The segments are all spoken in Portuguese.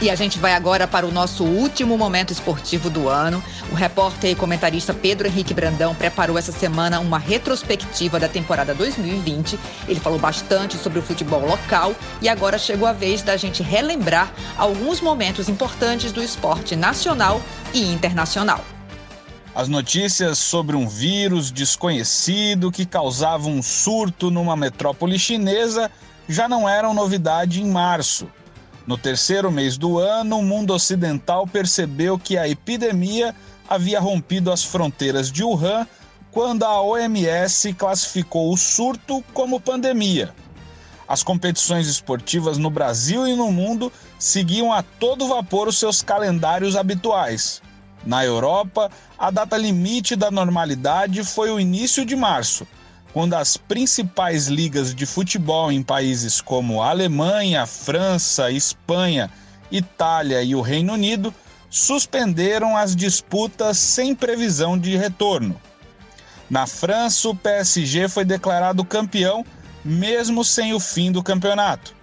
E a gente vai agora para o nosso último momento esportivo do ano. O repórter e comentarista Pedro Henrique Brandão preparou essa semana uma retrospectiva da temporada 2020. Ele falou bastante sobre o futebol local e agora chegou a vez da gente relembrar alguns momentos importantes do esporte nacional e internacional. As notícias sobre um vírus desconhecido que causava um surto numa metrópole chinesa já não eram novidade em março. No terceiro mês do ano, o mundo ocidental percebeu que a epidemia havia rompido as fronteiras de Wuhan quando a OMS classificou o surto como pandemia. As competições esportivas no Brasil e no mundo seguiam a todo vapor os seus calendários habituais. Na Europa, a data limite da normalidade foi o início de março, quando as principais ligas de futebol em países como Alemanha, França, Espanha, Itália e o Reino Unido suspenderam as disputas sem previsão de retorno. Na França, o PSG foi declarado campeão, mesmo sem o fim do campeonato.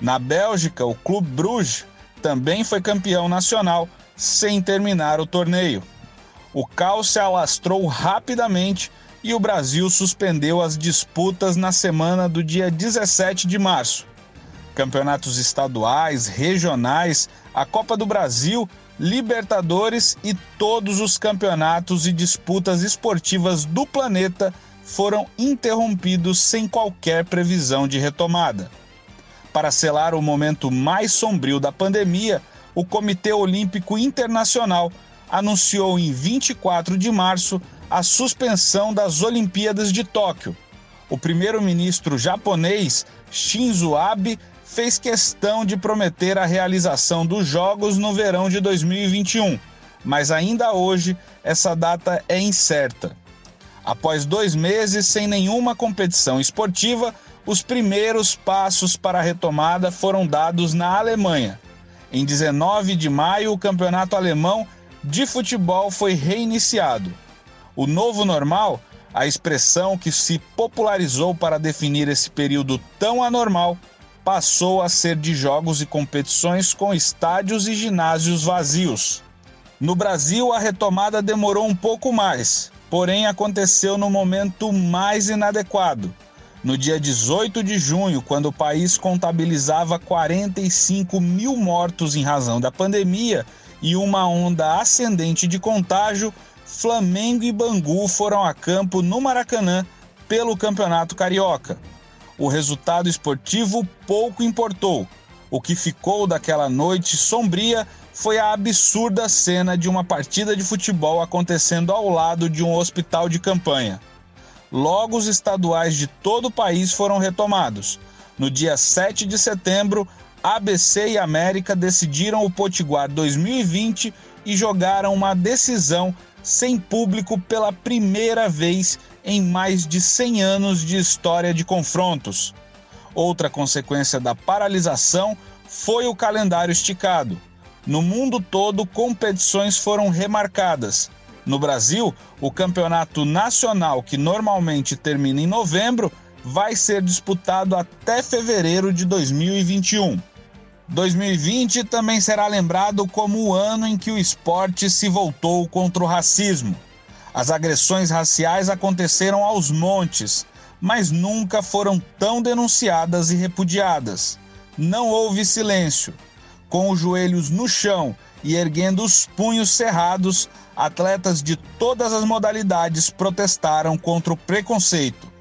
Na Bélgica, o Clube Bruges também foi campeão nacional, sem terminar o torneio. O caos se alastrou rapidamente e o Brasil suspendeu as disputas na semana do dia 17 de março. Campeonatos estaduais, regionais, a Copa do Brasil, Libertadores e todos os campeonatos e disputas esportivas do planeta foram interrompidos sem qualquer previsão de retomada. Para selar o momento mais sombrio da pandemia, o Comitê Olímpico Internacional anunciou em 24 de março a suspensão das Olimpíadas de Tóquio. O primeiro-ministro japonês Shinzo Abe fez questão de prometer a realização dos Jogos no verão de 2021, mas ainda hoje essa data é incerta. Após dois meses sem nenhuma competição esportiva, os primeiros passos para a retomada foram dados na Alemanha. Em 19 de maio, o campeonato alemão de futebol foi reiniciado. O novo normal, a expressão que se popularizou para definir esse período tão anormal, passou a ser de jogos e competições com estádios e ginásios vazios. No Brasil, a retomada demorou um pouco mais, porém aconteceu no momento mais inadequado. No dia 18 de junho, quando o país contabilizava 45 mil mortos em razão da pandemia e uma onda ascendente de contágio, Flamengo e Bangu foram a campo no Maracanã pelo Campeonato Carioca. O resultado esportivo pouco importou. O que ficou daquela noite sombria foi a absurda cena de uma partida de futebol acontecendo ao lado de um hospital de campanha. Logo, os estaduais de todo o país foram retomados. No dia 7 de setembro, ABC e América decidiram o Potiguar 2020 e jogaram uma decisão sem público pela primeira vez em mais de 100 anos de história de confrontos. Outra consequência da paralisação foi o calendário esticado. No mundo todo, competições foram remarcadas. No Brasil, o campeonato nacional, que normalmente termina em novembro, vai ser disputado até fevereiro de 2021. 2020 também será lembrado como o ano em que o esporte se voltou contra o racismo. As agressões raciais aconteceram aos montes, mas nunca foram tão denunciadas e repudiadas. Não houve silêncio. Com os joelhos no chão e erguendo os punhos cerrados, atletas de todas as modalidades protestaram contra o preconceito.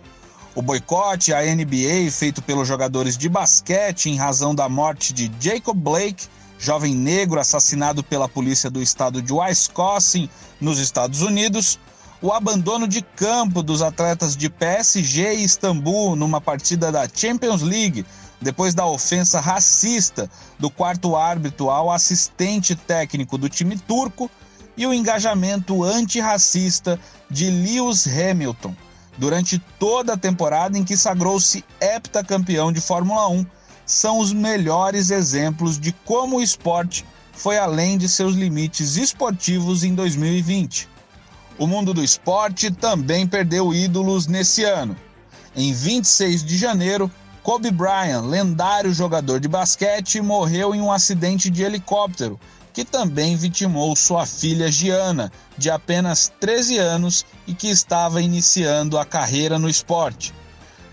O boicote à NBA feito pelos jogadores de basquete em razão da morte de Jacob Blake, jovem negro assassinado pela polícia do estado de Wisconsin, nos Estados Unidos, o abandono de campo dos atletas de PSG e Istambul numa partida da Champions League, depois da ofensa racista do quarto árbitro ao assistente técnico do time turco, e o engajamento antirracista de Lewis Hamilton durante toda a temporada em que sagrou-se heptacampeão de Fórmula 1, são os melhores exemplos de como o esporte foi além de seus limites esportivos em 2020. O mundo do esporte também perdeu ídolos nesse ano. Em 26 de janeiro, Kobe Bryant, lendário jogador de basquete, morreu em um acidente de helicóptero, que também vitimou sua filha Gianna, de apenas 13 anos e que estava iniciando a carreira no esporte.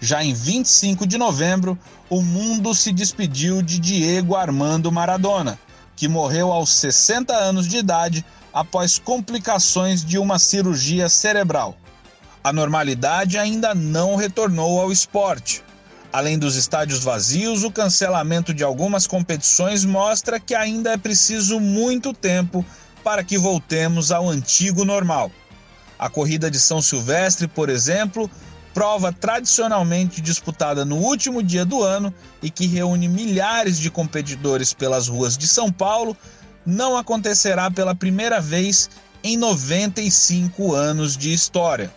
Já em 25 de novembro, o mundo se despediu de Diego Armando Maradona, que morreu aos 60 anos de idade após complicações de uma cirurgia cerebral. A normalidade ainda não retornou ao esporte. Além dos estádios vazios, o cancelamento de algumas competições mostra que ainda é preciso muito tempo para que voltemos ao antigo normal. A corrida de São Silvestre, por exemplo, prova tradicionalmente disputada no último dia do ano e que reúne milhares de competidores pelas ruas de São Paulo, não acontecerá pela primeira vez em 95 anos de história.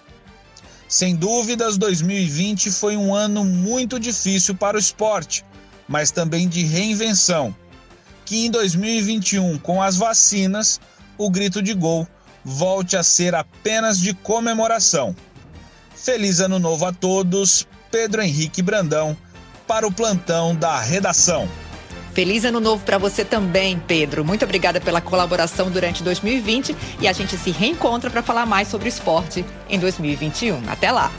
Sem dúvidas, 2020 foi um ano muito difícil para o esporte, mas também de reinvenção. Que em 2021, com as vacinas, o grito de gol volte a ser apenas de comemoração. Feliz Ano Novo a todos, Pedro Henrique Brandão, para o plantão da redação. Feliz ano novo para você também, Pedro. Muito obrigada pela colaboração durante 2020 e a gente se reencontra para falar mais sobre esporte em 2021. Até lá!